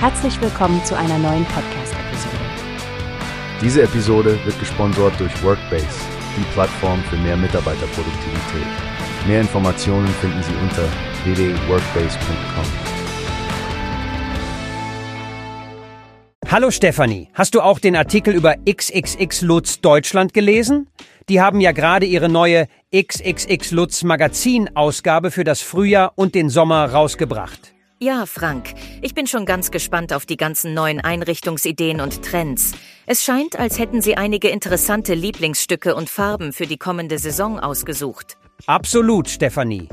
Herzlich willkommen zu einer neuen Podcast-Episode. Diese Episode wird gesponsert durch Workbase, die Plattform für mehr Mitarbeiterproduktivität. Mehr Informationen finden Sie unter www.workbase.com. Hallo Stefanie, hast du auch den Artikel über XXX Lutz Deutschland gelesen? Die haben ja gerade ihre neue XXX Lutz Magazin Ausgabe für das Frühjahr und den Sommer rausgebracht. Ja, Frank, ich bin schon ganz gespannt auf die ganzen neuen Einrichtungsideen und Trends. Es scheint, als hätten Sie einige interessante Lieblingsstücke und Farben für die kommende Saison ausgesucht. Absolut, Stefanie.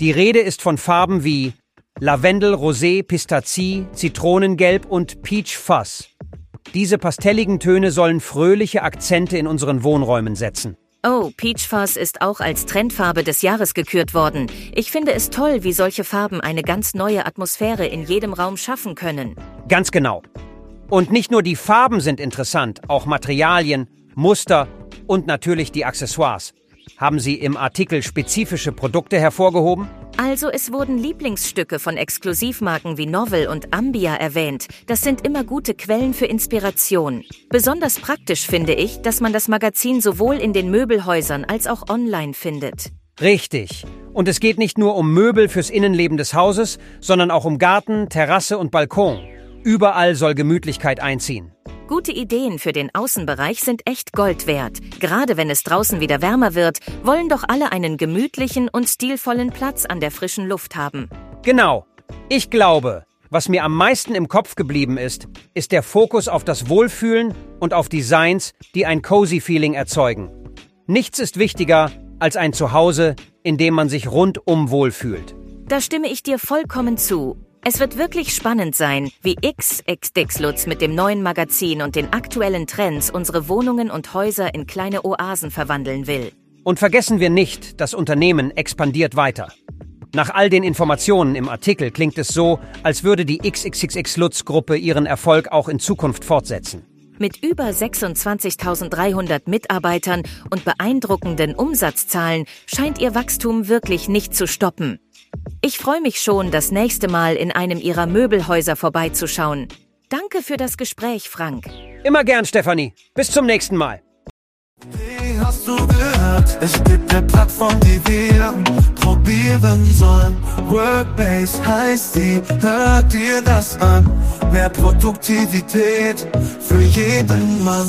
Die Rede ist von Farben wie Lavendel, Rosé, Pistazie, Zitronengelb und Peach Fuzz. Diese pastelligen Töne sollen fröhliche Akzente in unseren Wohnräumen setzen. Oh, Peach Fuzz ist auch als Trendfarbe des Jahres gekürt worden. Ich finde es toll, wie solche Farben eine ganz neue Atmosphäre in jedem Raum schaffen können. Ganz genau. Und nicht nur die Farben sind interessant, auch Materialien, Muster und natürlich die Accessoires. Haben Sie im Artikel spezifische Produkte hervorgehoben? Also es wurden Lieblingsstücke von Exklusivmarken wie Novel und Ambia erwähnt. Das sind immer gute Quellen für Inspiration. Besonders praktisch finde ich, dass man das Magazin sowohl in den Möbelhäusern als auch online findet. Richtig. Und es geht nicht nur um Möbel fürs Innenleben des Hauses, sondern auch um Garten, Terrasse und Balkon. Überall soll Gemütlichkeit einziehen. Gute Ideen für den Außenbereich sind echt Gold wert. Gerade wenn es draußen wieder wärmer wird, wollen doch alle einen gemütlichen und stilvollen Platz an der frischen Luft haben. Genau. Ich glaube, was mir am meisten im Kopf geblieben ist, ist der Fokus auf das Wohlfühlen und auf Designs, die ein cozy Feeling erzeugen. Nichts ist wichtiger als ein Zuhause, in dem man sich rundum wohlfühlt. Da stimme ich dir vollkommen zu. Es wird wirklich spannend sein, wie XXX Lutz mit dem neuen Magazin und den aktuellen Trends unsere Wohnungen und Häuser in kleine Oasen verwandeln will. Und vergessen wir nicht, das Unternehmen expandiert weiter. Nach all den Informationen im Artikel klingt es so, als würde die XXX Lutz Gruppe ihren Erfolg auch in Zukunft fortsetzen. Mit über 26.300 Mitarbeitern und beeindruckenden Umsatzzahlen scheint ihr Wachstum wirklich nicht zu stoppen. Ich freue mich schon, das nächste Mal in einem Ihrer Möbelhäuser vorbeizuschauen. Danke für das Gespräch, Frank. Immer gern, Stefanie. Bis zum nächsten Mal. Wie hast du gehört? Es gibt eine Plattform, die wir probieren sollen. Workbase heißt die, hört dir das an. Mehr Produktivität für jeden Mann.